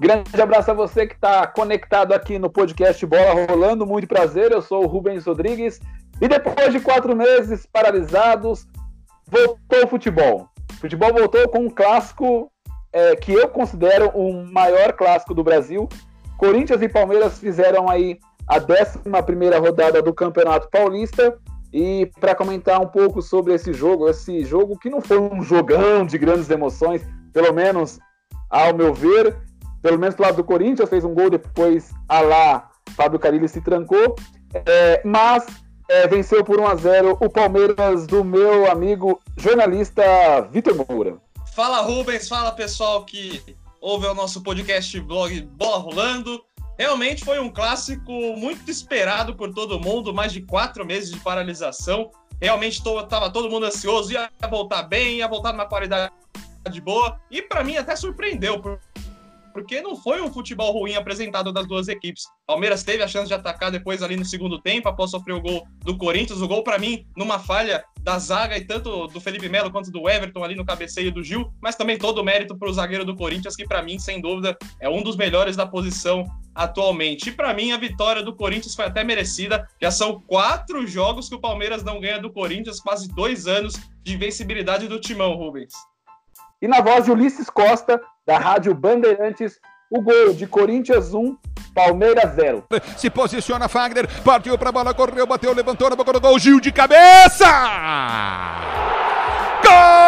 Grande abraço a você que está conectado aqui no podcast Bola Rolando. Muito prazer, eu sou o Rubens Rodrigues. E depois de quatro meses paralisados, voltou o futebol. O futebol voltou com um clássico é, que eu considero o maior clássico do Brasil. Corinthians e Palmeiras fizeram aí a 11 rodada do Campeonato Paulista. E para comentar um pouco sobre esse jogo, esse jogo que não foi um jogão de grandes emoções, pelo menos ao meu ver, pelo menos do lado do Corinthians, fez um gol depois a lá Fábio Carilli se trancou, é, mas é, venceu por 1 a 0 o Palmeiras do meu amigo jornalista Vitor Moura. Fala Rubens, fala pessoal que ouve o nosso podcast blog Bola Rolando. Realmente foi um clássico muito esperado por todo mundo, mais de quatro meses de paralisação. Realmente estava todo mundo ansioso, ia voltar bem, ia voltar numa qualidade boa. E para mim até surpreendeu, porque não foi um futebol ruim apresentado das duas equipes. Palmeiras teve a chance de atacar depois ali no segundo tempo, após sofrer o gol do Corinthians. O gol, para mim, numa falha da zaga e tanto do Felipe Melo quanto do Everton ali no cabeceio do Gil, mas também todo o mérito para o zagueiro do Corinthians, que para mim, sem dúvida, é um dos melhores da posição atualmente. E para mim, a vitória do Corinthians foi até merecida. Já são quatro jogos que o Palmeiras não ganha do Corinthians, quase dois anos de invencibilidade do timão, Rubens. E na voz de Ulisses Costa, da Rádio Bandeirantes, o gol de Corinthians 1, Palmeiras 0. Se posiciona Fagner, partiu para a bola, correu, bateu, levantou na boca do gol, Gil de cabeça! Gol!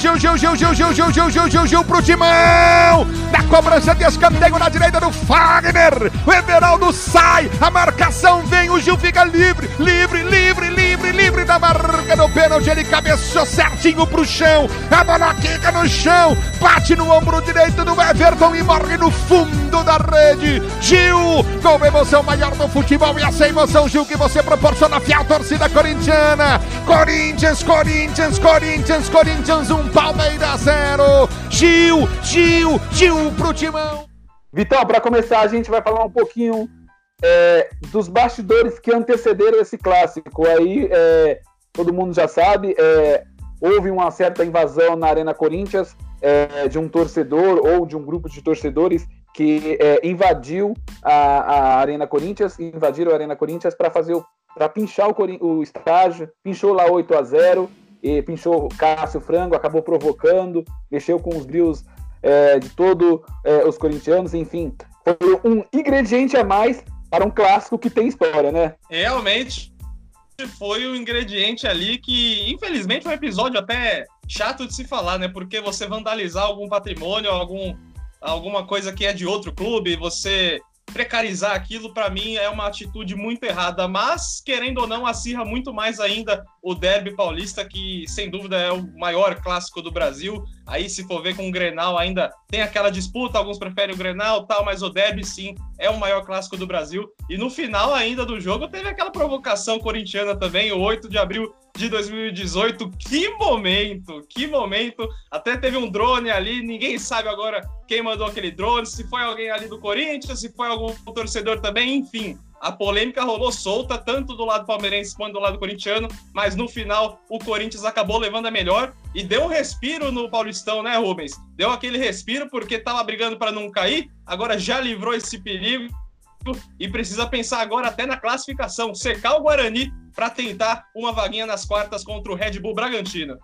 Gil, Gil, Gil, Gil, Gil, Gil, Gil, Gil, Gil pro timão. Na cobrança de escanteio na direita do Fagner. O Everaldo sai, a marcação vem, o Gil fica livre, livre, livre, livre, livre da marca do pênalti. Ele cabeçou certinho pro chão. A bola quica no chão, bate no ombro direito do Everton e morre no fundo da rede. Gil, com emoção maior do futebol e essa emoção, Gil, que você proporciona a fiel torcida corintiana. Corinthians, Corinthians, Corinthians, Corinthians, um Palmeiras 0. Gil, Gil, Gil pro timão. Vitão, para começar, a gente vai falar um pouquinho é, dos bastidores que antecederam esse clássico. Aí é, todo mundo já sabe, é, houve uma certa invasão na Arena Corinthians é, de um torcedor ou de um grupo de torcedores que é, invadiu a, a, Arena Corinthians, invadiram a Arena Corinthians para fazer para pinchar o, o estágio, pinchou lá 8 a 0 e pinchou Cássio Frango, acabou provocando, mexeu com os brios é, de todos é, os corintianos, enfim, foi um ingrediente a mais para um clássico que tem história, né? Realmente foi um ingrediente ali que, infelizmente, um episódio até chato de se falar, né? Porque você vandalizar algum patrimônio, algum, alguma coisa que é de outro clube, você precarizar aquilo, para mim, é uma atitude muito errada. Mas, querendo ou não, acirra muito mais ainda o derby paulista, que sem dúvida é o maior clássico do Brasil. Aí, se for ver com o Grenal, ainda tem aquela disputa, alguns preferem o Grenal tal, mas o derby, sim, é o maior clássico do Brasil. E no final ainda do jogo, teve aquela provocação corintiana também, o 8 de abril de 2018. Que momento, que momento. Até teve um drone ali, ninguém sabe agora quem mandou aquele drone, se foi alguém ali do Corinthians, se foi algum torcedor também, enfim. A polêmica rolou solta, tanto do lado palmeirense quanto do lado corintiano, mas no final o Corinthians acabou levando a melhor e deu um respiro no Paulistão, né, Rubens? Deu aquele respiro porque estava brigando para não cair, agora já livrou esse perigo e precisa pensar agora até na classificação, secar o Guarani para tentar uma vaguinha nas quartas contra o Red Bull Bragantino.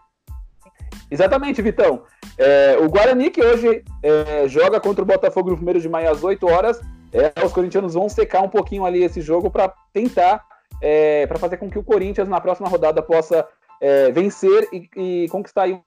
Exatamente, Vitão. É, o Guarani que hoje é, joga contra o Botafogo no primeiro de maio às 8 horas. É, os corintianos vão secar um pouquinho ali esse jogo para tentar, é, para fazer com que o Corinthians na próxima rodada possa é, vencer e, e conquistar aí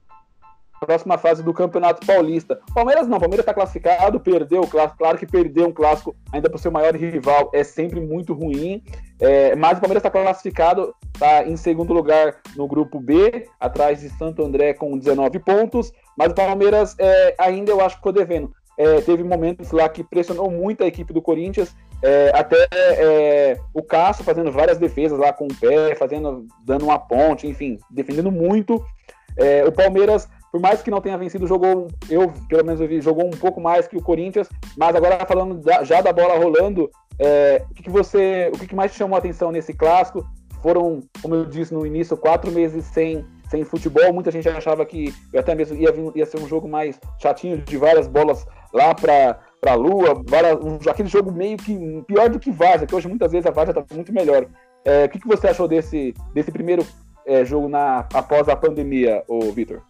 próxima fase do Campeonato Paulista. Palmeiras não, Palmeiras está classificado, perdeu o clássico, claro que perder um clássico ainda para o seu maior rival é sempre muito ruim, é, mas o Palmeiras está classificado, está em segundo lugar no grupo B, atrás de Santo André com 19 pontos, mas o Palmeiras é, ainda eu acho que ficou devendo. É, teve momentos lá que pressionou muito a equipe do Corinthians É, até é, o Cássio fazendo várias defesas lá com o pé, fazendo, dando uma ponte, enfim, defendendo muito. É, o Palmeiras, por mais que não tenha vencido, jogou, eu pelo menos eu vi, jogou um pouco mais que o Corinthians, mas agora falando da, já da bola rolando, é, o que, que, você, o que, que mais te chamou a atenção nesse clássico? Foram, como eu disse no início, quatro meses sem, sem futebol. Muita gente achava que até mesmo ia, ia ser um jogo mais chatinho, de várias bolas lá para a Lua, várias, um, aquele jogo meio que pior do que Vaza, que hoje muitas vezes a Vaza está muito melhor. É, o que, que você achou desse, desse primeiro é, jogo na, após a pandemia, o Vitor?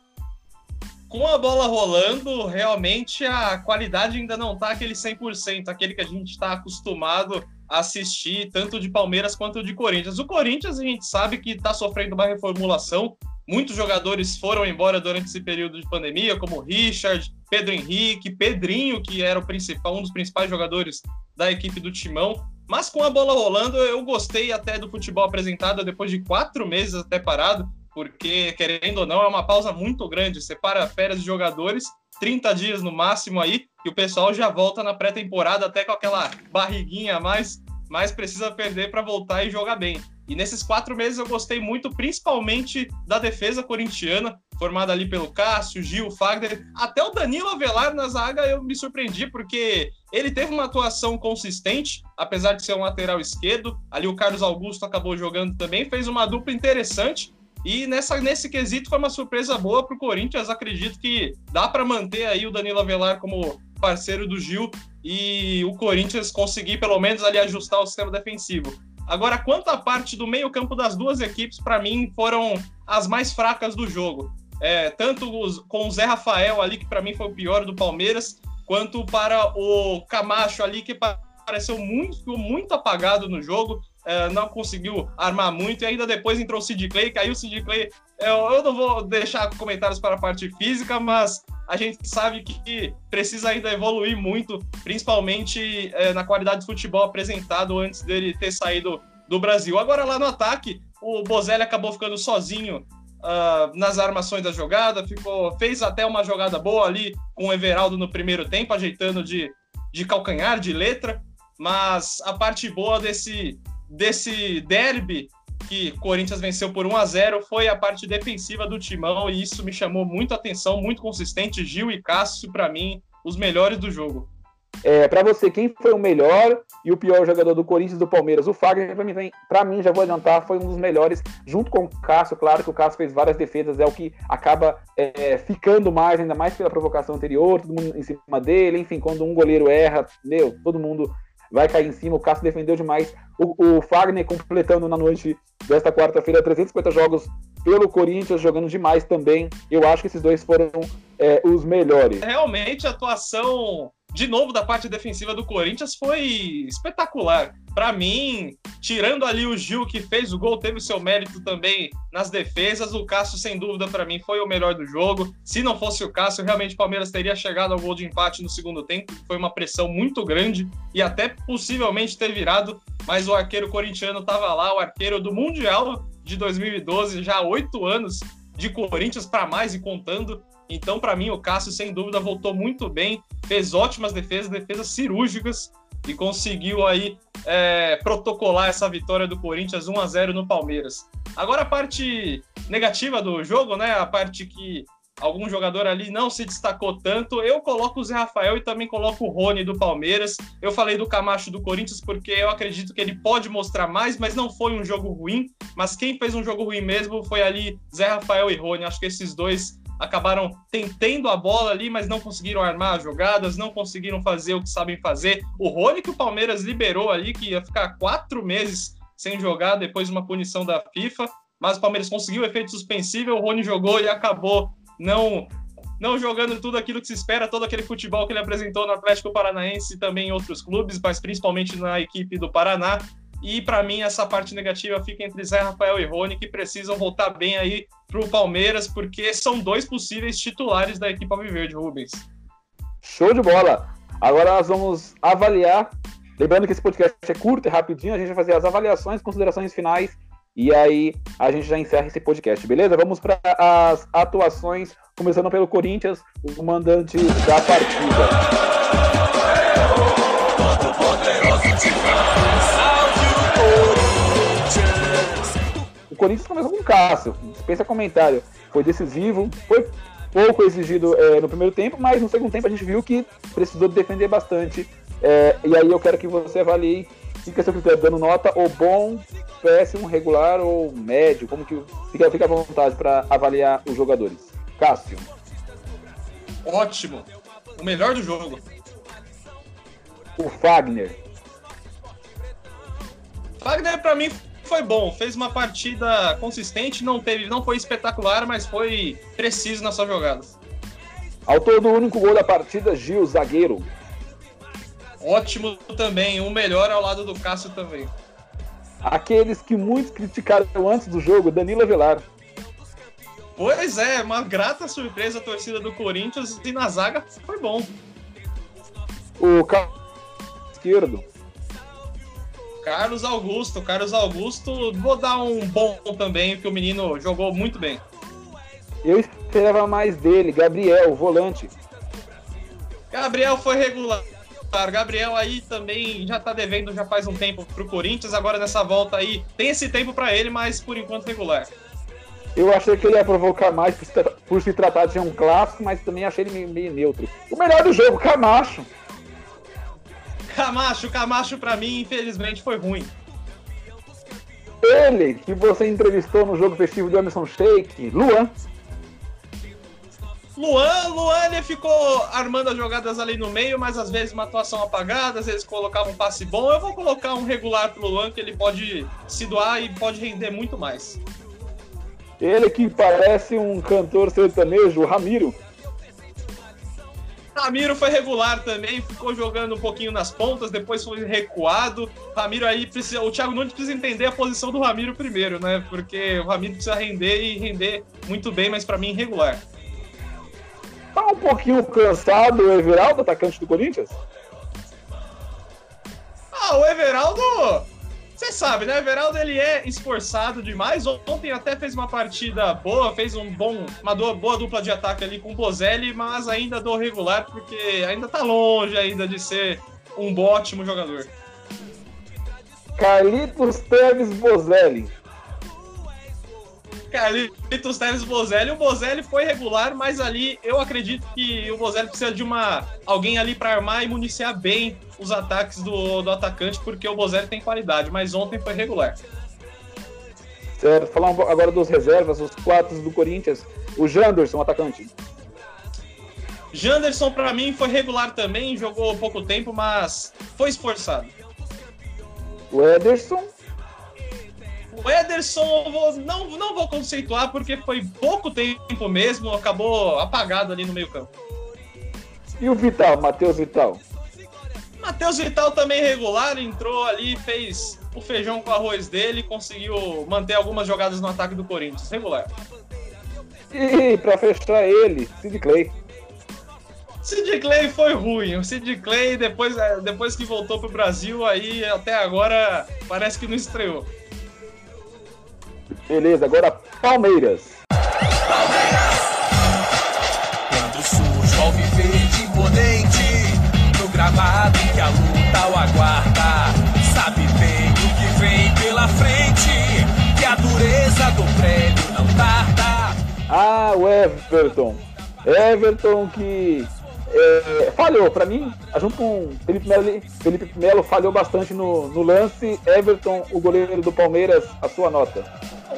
Com a bola rolando, realmente a qualidade ainda não está aquele 100%, aquele que a gente está acostumado assistir, tanto de Palmeiras quanto de Corinthians. O Corinthians a gente sabe que está sofrendo uma reformulação, Muitos jogadores foram embora durante esse período de pandemia, como Richard, Pedro Henrique, Pedrinho, que era o principal, um dos principais jogadores da equipe do Timão. Mas com a bola rolando, eu gostei até do futebol apresentado depois de quatro meses até parado, porque, querendo ou não, é uma pausa muito grande. Separa férias de jogadores, 30 dias no máximo aí, e o pessoal já volta na pré-temporada até com aquela barriguinha a mais, mas precisa perder para voltar e jogar bem. E nesses quatro meses eu gostei muito, principalmente da defesa corintiana, formada ali pelo Cássio, Gil, Fagner, até o Danilo Avelar na zaga eu me surpreendi, porque ele teve uma atuação consistente, apesar de ser um lateral esquerdo. Ali o Carlos Augusto acabou jogando também, fez uma dupla interessante. E nessa, nesse quesito foi uma surpresa boa para o Corinthians. Acredito que dá para manter aí o Danilo Avelar como parceiro do Gil e o Corinthians conseguir pelo menos ali ajustar o sistema defensivo. Agora, quanto à parte do meio-campo das duas equipes, para mim foram as mais fracas do jogo. É, tanto os, com o Zé Rafael ali, que para mim foi o pior do Palmeiras, quanto para o Camacho ali, que pareceu muito, muito apagado no jogo. É, não conseguiu armar muito, e ainda depois entrou o Sid Clay, caiu o Sid Clay. Eu, eu não vou deixar comentários para a parte física, mas a gente sabe que precisa ainda evoluir muito, principalmente é, na qualidade de futebol apresentado antes dele ter saído do Brasil. Agora lá no ataque, o Bozelli acabou ficando sozinho uh, nas armações da jogada, ficou, fez até uma jogada boa ali com o Everaldo no primeiro tempo, ajeitando de, de calcanhar, de letra, mas a parte boa desse, desse derby que Corinthians venceu por 1 a 0 foi a parte defensiva do Timão e isso me chamou muito atenção, muito consistente. Gil e Cássio, para mim, os melhores do jogo. É, para você, quem foi o melhor e o pior jogador do Corinthians do Palmeiras? O Fagner, para mim, mim, já vou adiantar, foi um dos melhores, junto com o Cássio. Claro que o Cássio fez várias defesas, é o que acaba é, ficando mais, ainda mais pela provocação anterior, todo mundo em cima dele. Enfim, quando um goleiro erra, meu, todo mundo vai cair em cima. O Cássio defendeu demais. O, o Fagner completando na noite desta quarta-feira 350 jogos pelo Corinthians, jogando demais também. Eu acho que esses dois foram é, os melhores. Realmente, atuação de novo da parte defensiva do Corinthians foi espetacular. Para mim, tirando ali o Gil que fez o gol, teve seu mérito também nas defesas. O Cássio, sem dúvida, para mim foi o melhor do jogo. Se não fosse o Cássio, realmente o Palmeiras teria chegado ao gol de empate no segundo tempo. Foi uma pressão muito grande e até possivelmente ter virado, mas o arqueiro corintiano estava lá, o arqueiro do Mundial de 2012, já oito anos de Corinthians para mais e contando. Então, para mim, o Cássio, sem dúvida, voltou muito bem, fez ótimas defesas, defesas cirúrgicas e conseguiu aí é, protocolar essa vitória do Corinthians 1 a 0 no Palmeiras. Agora a parte negativa do jogo, né? A parte que algum jogador ali não se destacou tanto. Eu coloco o Zé Rafael e também coloco o Rony do Palmeiras. Eu falei do Camacho do Corinthians porque eu acredito que ele pode mostrar mais, mas não foi um jogo ruim. Mas quem fez um jogo ruim mesmo foi ali Zé Rafael e Rony. Acho que esses dois acabaram tentando a bola ali, mas não conseguiram armar as jogadas, não conseguiram fazer o que sabem fazer. O Rony que o Palmeiras liberou ali, que ia ficar quatro meses sem jogar depois de uma punição da FIFA, mas o Palmeiras conseguiu o efeito suspensivo, o Rony jogou e acabou não não jogando tudo aquilo que se espera, todo aquele futebol que ele apresentou no Atlético Paranaense e também em outros clubes, mas principalmente na equipe do Paraná. E para mim, essa parte negativa fica entre Zé Rafael e Rony, que precisam voltar bem aí para o Palmeiras, porque são dois possíveis titulares da equipe Alviverde, Rubens. Show de bola! Agora nós vamos avaliar. Lembrando que esse podcast é curto e rapidinho, a gente vai fazer as avaliações, considerações finais e aí a gente já encerra esse podcast, beleza? Vamos para as atuações, começando pelo Corinthians, o mandante da partida. Corinthians começou com o Cássio, dispensa comentário. Foi decisivo, foi pouco exigido é, no primeiro tempo, mas no segundo tempo a gente viu que precisou defender bastante. É, e aí eu quero que você avalie fica seu critério dando nota ou bom, péssimo, regular ou médio? Como que fica, fica à vontade para avaliar os jogadores? Cássio. Ótimo. O melhor do jogo. O Fagner. Fagner para mim foi bom, fez uma partida consistente, não teve, não foi espetacular, mas foi preciso nas suas jogadas. Autor do único gol da partida, Gil, zagueiro. Ótimo também, o melhor ao lado do Cássio também. Aqueles que muitos criticaram antes do jogo, Danilo Avelar. Pois é, uma grata surpresa a torcida do Corinthians e na zaga foi bom. O esquerdo. Carlos Augusto, Carlos Augusto, vou dar um bom também, porque o menino jogou muito bem. Eu esperava mais dele, Gabriel, volante. Gabriel foi regular, Gabriel aí também já tá devendo já faz um tempo pro Corinthians, agora nessa volta aí tem esse tempo para ele, mas por enquanto regular. Eu achei que ele ia provocar mais por se, por se tratar de um clássico, mas também achei ele meio, meio neutro. O melhor do jogo, Camacho. Camacho, Camacho para mim, infelizmente, foi ruim. Ele, que você entrevistou no jogo festivo do Anderson Sheik, Luan. Luan, Luan ele ficou armando as jogadas ali no meio, mas às vezes uma atuação apagada, às vezes colocava um passe bom. Eu vou colocar um regular pro Luan, que ele pode se doar e pode render muito mais. Ele que parece um cantor sertanejo, Ramiro. Ramiro foi regular também, ficou jogando um pouquinho nas pontas, depois foi recuado. Ramiro aí precisa. O Thiago Nunes precisa entender a posição do Ramiro primeiro, né? Porque o Ramiro precisa render e render muito bem, mas para mim regular. Tá um pouquinho cansado o Everaldo, atacante do Corinthians? Ah, o Everaldo, você sabe, né? O Everaldo ele é esforçado demais. Ontem até fez uma partida boa, fez um bom, uma boa dupla de ataque ali com o Bozelli, mas ainda do regular porque ainda tá longe ainda de ser um ótimo jogador. Carlitos Teves Bozelli. Carlitos Teves Bozelli. O Bozelli foi regular, mas ali eu acredito que o Bozelli precisa de uma alguém ali para armar e municiar bem os ataques do, do atacante, porque o Bozelli tem qualidade, mas ontem foi regular. Certo, falar agora dos reservas, os quatro do Corinthians. O Janderson, atacante. Janderson, para mim, foi regular também, jogou pouco tempo, mas foi esforçado. O Ederson, o Ederson, vou, não, não vou conceituar porque foi pouco tempo mesmo, acabou apagado ali no meio-campo. E o Vital, Matheus Vital? Matheus Vital também regular, entrou ali, fez o feijão com arroz dele, conseguiu manter algumas jogadas no ataque do Corinthians, regular. E para fechar ele, Sid Clay. Sid Clay foi ruim. O Sid Clay, depois, é, depois que voltou pro Brasil, aí até agora parece que não estreou. Beleza, agora Palmeiras. Palmeiras! Quando surge o alviverde imponente, no gramado em que a luta o aguarda, sabe bem o que vem pela frente, que a dureza do prédio não tarda. Ah, o Everton. Everton que é, falhou, para mim, junto com Felipe Melo, Felipe Melo falhou bastante no, no lance. Everton, o goleiro do Palmeiras, a sua nota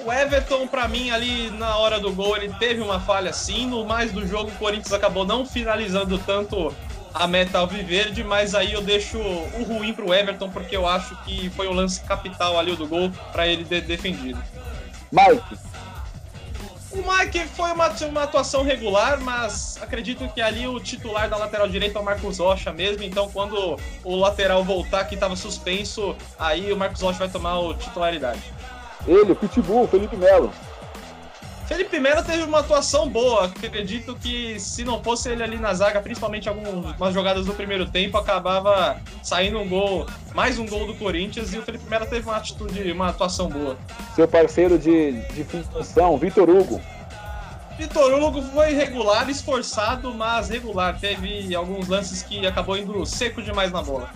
o Everton, para mim, ali na hora do gol, ele teve uma falha sim. No mais do jogo, o Corinthians acabou não finalizando tanto a meta alviverde, mas aí eu deixo o ruim pro Everton, porque eu acho que foi o lance capital ali do gol para ele ter defendido. Mike. O Mike foi uma, uma atuação regular, mas acredito que ali o titular da lateral direita é o Marcos Rocha mesmo, então quando o lateral voltar que estava suspenso, aí o Marcos Rocha vai tomar a titularidade. Ele, o Pitbull, Felipe Melo. Felipe Melo teve uma atuação boa. Acredito que se não fosse ele ali na zaga, principalmente algumas jogadas do primeiro tempo, acabava saindo um gol, mais um gol do Corinthians e o Felipe Melo teve uma atitude, uma atuação boa. Seu parceiro de, de função, Vitor Hugo. Vitor Hugo foi regular, esforçado, mas regular. Teve alguns lances que acabou indo seco demais na bola.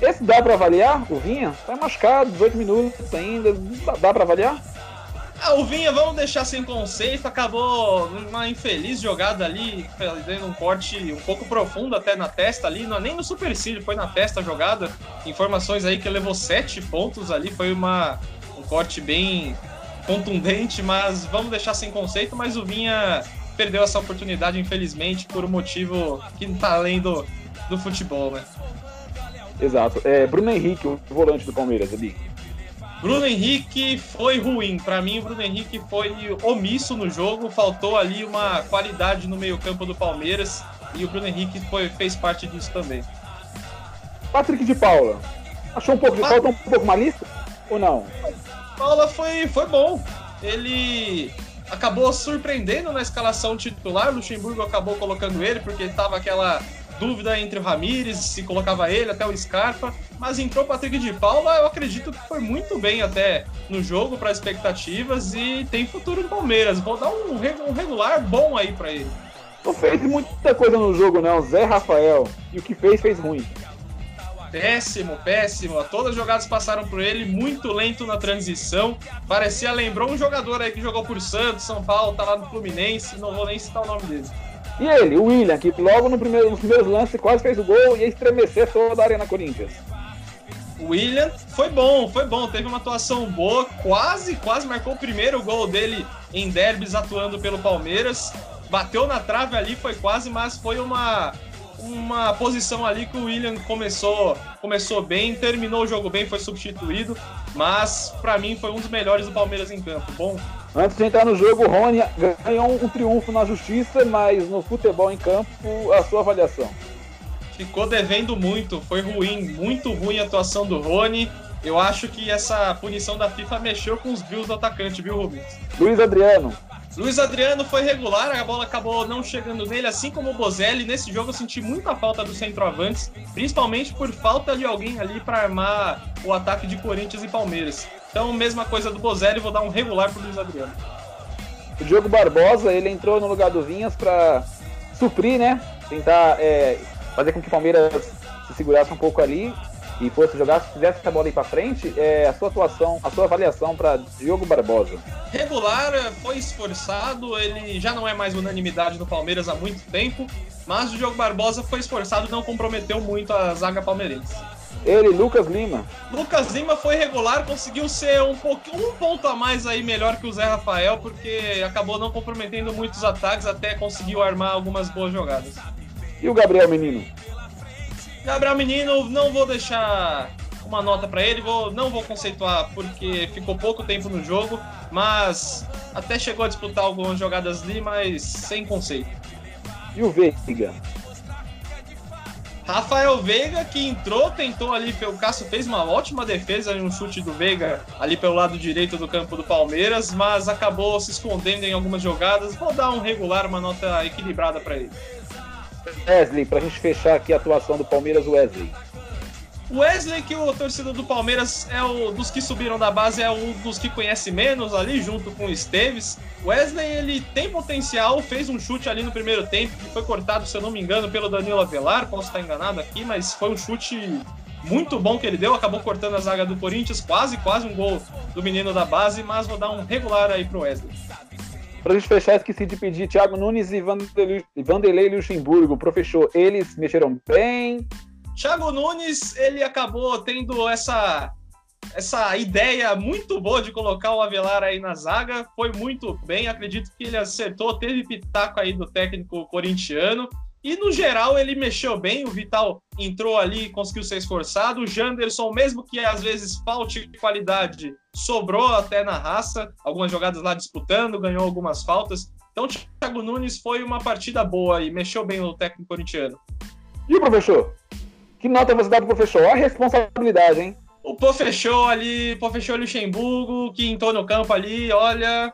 Esse dá para avaliar, o Vinha? Tá machucado, 18 minutos ainda, dá para avaliar? Ah, o Vinha, vamos deixar sem conceito, acabou numa infeliz jogada ali, fazendo um corte um pouco profundo até na testa ali, não, nem no supercílio, foi na testa a jogada. Informações aí que levou sete pontos ali, foi uma, um corte bem contundente, mas vamos deixar sem conceito, mas o Vinha perdeu essa oportunidade, infelizmente, por um motivo que não tá além do, do futebol, né? Exato. É, Bruno Henrique, o volante do Palmeiras ali. Bruno Henrique foi ruim. Para mim, o Bruno Henrique foi omisso no jogo. Faltou ali uma qualidade no meio-campo do Palmeiras. E o Bruno Henrique foi, fez parte disso também. Patrick de Paula. Achou um pouco de falta um pouco malista? Ou não? Paula foi, foi bom. Ele acabou surpreendendo na escalação titular. O Luxemburgo acabou colocando ele porque estava aquela dúvida entre o Ramires, se colocava ele, até o Scarpa, mas entrou o Patrick de Paula, eu acredito que foi muito bem até no jogo para expectativas e tem futuro no Palmeiras. Vou dar um, um regular bom aí para ele. Não fez muita coisa no jogo, não. Zé Rafael. E o que fez, fez ruim. Péssimo, péssimo. Todas as jogadas passaram por ele, muito lento na transição. Parecia, lembrou um jogador aí que jogou por Santos, São Paulo, tá lá no Fluminense, não vou nem citar o nome dele. E ele, o William, que logo no primeiro, nos primeiros lances quase fez o gol e ia estremecer toda a Arena Corinthians. O William foi bom, foi bom, teve uma atuação boa, quase, quase marcou o primeiro gol dele em derbys atuando pelo Palmeiras. Bateu na trave ali, foi quase, mas foi uma, uma posição ali que o William começou, começou bem, terminou o jogo bem, foi substituído, mas para mim foi um dos melhores do Palmeiras em campo. Bom, Antes de entrar no jogo, o Rony ganhou um triunfo na justiça, mas no futebol em campo, a sua avaliação? Ficou devendo muito, foi ruim, muito ruim a atuação do Rony. Eu acho que essa punição da FIFA mexeu com os drills do atacante, viu, Rubens? Luiz Adriano. Luiz Adriano foi regular, a bola acabou não chegando nele, assim como o Bozelli. Nesse jogo eu senti muita falta dos centroavantes, principalmente por falta de alguém ali para armar o ataque de Corinthians e Palmeiras. Então, mesma coisa do Bozelli, vou dar um regular pro Luiz Adriano. O Diogo Barbosa, ele entrou no lugar do Vinhas para suprir, né? Tentar é, fazer com que o Palmeiras se segurasse um pouco ali e fosse jogar, se fizesse essa bola aí para frente, é, a sua atuação, a sua avaliação para Diogo Barbosa. Regular, foi esforçado, ele já não é mais unanimidade no Palmeiras há muito tempo, mas o Diogo Barbosa foi esforçado e não comprometeu muito a zaga palmeirense. Ele, Lucas Lima. Lucas Lima foi regular, conseguiu ser um pouquinho, um ponto a mais aí melhor que o Zé Rafael, porque acabou não comprometendo muitos ataques, até conseguiu armar algumas boas jogadas. E o Gabriel Menino? Gabriel Menino, não vou deixar uma nota para ele, vou, não vou conceituar porque ficou pouco tempo no jogo, mas até chegou a disputar algumas jogadas ali, mas sem conceito. E o Veiga? Rafael Veiga que entrou, tentou ali, o Cássio fez uma ótima defesa um chute do Veiga ali pelo lado direito do campo do Palmeiras, mas acabou se escondendo em algumas jogadas. Vou dar um regular, uma nota equilibrada para ele. Wesley, para a gente fechar aqui a atuação do Palmeiras, Wesley. Wesley, que o torcedor do Palmeiras é o dos que subiram da base, é um dos que conhece menos ali, junto com o Esteves. Wesley, ele tem potencial, fez um chute ali no primeiro tempo, que foi cortado, se eu não me engano, pelo Danilo Avelar, posso estar enganado aqui, mas foi um chute muito bom que ele deu, acabou cortando a zaga do Corinthians, quase, quase um gol do menino da base, mas vou dar um regular aí pro Wesley. Pra gente fechar, esqueci de pedir Thiago Nunes e Vanderlei Luxemburgo. Professor, eles mexeram bem, Thiago Nunes, ele acabou tendo essa essa ideia muito boa de colocar o Avelar aí na zaga, foi muito bem, acredito que ele acertou, teve pitaco aí do técnico corintiano, e no geral ele mexeu bem, o Vital entrou ali conseguiu ser esforçado, o Janderson, mesmo que às vezes falte qualidade, sobrou até na raça, algumas jogadas lá disputando, ganhou algumas faltas, então Thiago Nunes foi uma partida boa e mexeu bem o técnico corintiano. E professor? Que nota você dá pro professor? Olha a responsabilidade, hein? O professor ali, professor Luxemburgo, que entrou no campo ali, olha,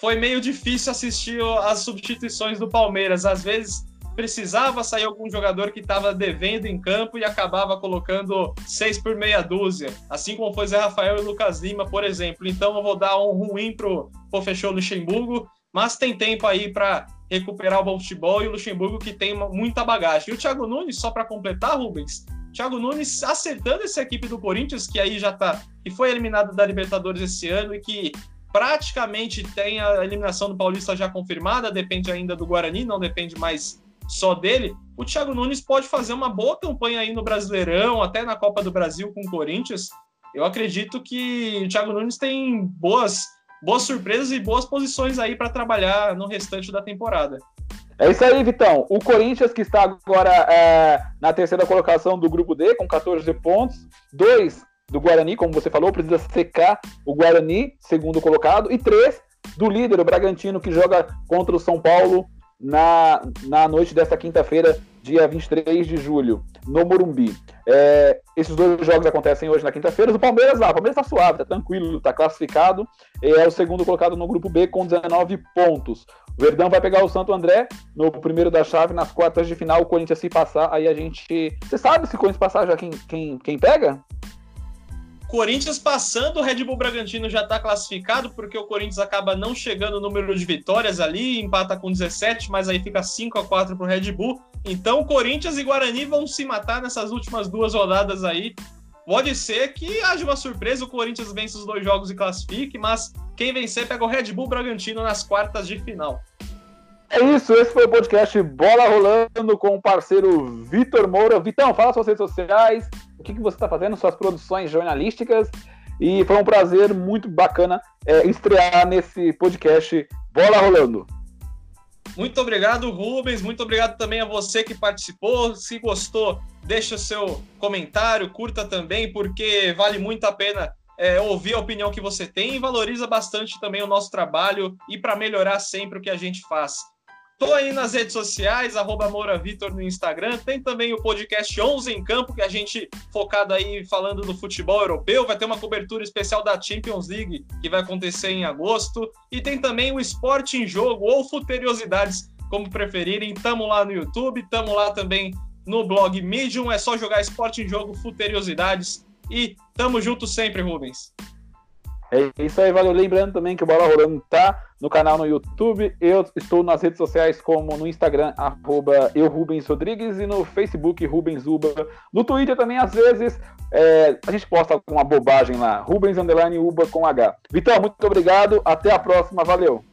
foi meio difícil assistir as substituições do Palmeiras. Às vezes precisava sair algum jogador que estava devendo em campo e acabava colocando seis por meia dúzia, assim como foi Zé Rafael e Lucas Lima, por exemplo. Então eu vou dar um ruim pro professor Luxemburgo, mas tem tempo aí para recuperar o futebol e o Luxemburgo que tem muita bagagem. E o Thiago Nunes, só para completar, Rubens, Thiago Nunes acertando essa equipe do Corinthians, que aí já tá, que foi eliminado da Libertadores esse ano e que praticamente tem a eliminação do Paulista já confirmada, depende ainda do Guarani, não depende mais só dele. O Thiago Nunes pode fazer uma boa campanha aí no Brasileirão, até na Copa do Brasil com o Corinthians. Eu acredito que o Thiago Nunes tem boas, boas surpresas e boas posições aí para trabalhar no restante da temporada. É isso aí, Vitão. O Corinthians, que está agora é, na terceira colocação do grupo D, com 14 pontos, dois do Guarani, como você falou, precisa secar o Guarani, segundo colocado, e três do líder, o Bragantino, que joga contra o São Paulo na, na noite desta quinta-feira, dia 23 de julho, no Morumbi. É, esses dois jogos acontecem hoje na quinta-feira. O Palmeiras lá, o Palmeiras está suave, está tranquilo, está classificado. É o segundo colocado no grupo B com 19 pontos. O Verdão vai pegar o Santo André no primeiro da chave, nas quartas de final. O Corinthians se passar, aí a gente. Você sabe se o Corinthians passar já quem, quem, quem pega? Corinthians passando, o Red Bull Bragantino já está classificado, porque o Corinthians acaba não chegando no número de vitórias ali, empata com 17, mas aí fica 5 a 4 para o Red Bull. Então, Corinthians e Guarani vão se matar nessas últimas duas rodadas aí. Pode ser que haja uma surpresa, o Corinthians vence os dois jogos e classifique, mas quem vencer pega o Red Bull Bragantino nas quartas de final. É isso, esse foi o podcast Bola Rolando com o parceiro Vitor Moura. Vitão, fala suas redes sociais, o que, que você está fazendo, suas produções jornalísticas. E foi um prazer muito bacana é, estrear nesse podcast Bola Rolando. Muito obrigado, Rubens. Muito obrigado também a você que participou. Se gostou, deixa o seu comentário, curta também, porque vale muito a pena é, ouvir a opinião que você tem e valoriza bastante também o nosso trabalho e para melhorar sempre o que a gente faz. Tô aí nas redes sociais, arroba Moura Vitor no Instagram. Tem também o podcast 11 em Campo, que a gente focado aí falando do futebol europeu. Vai ter uma cobertura especial da Champions League, que vai acontecer em agosto. E tem também o Esporte em Jogo, ou Futeriosidades, como preferirem. Tamo lá no YouTube, tamo lá também no blog Medium. É só jogar Esporte em Jogo, Futeriosidades. E tamo junto sempre, Rubens. É isso aí, valeu. Lembrando também que o Bola Rolando tá no canal no YouTube. Eu estou nas redes sociais como no Instagram, arroba eu Rubens Rodrigues, e no Facebook, Rubens Uba. No Twitter também, às vezes, é, a gente posta alguma bobagem lá. Rubens Underline Uba com H. Vitor, muito obrigado. Até a próxima. Valeu.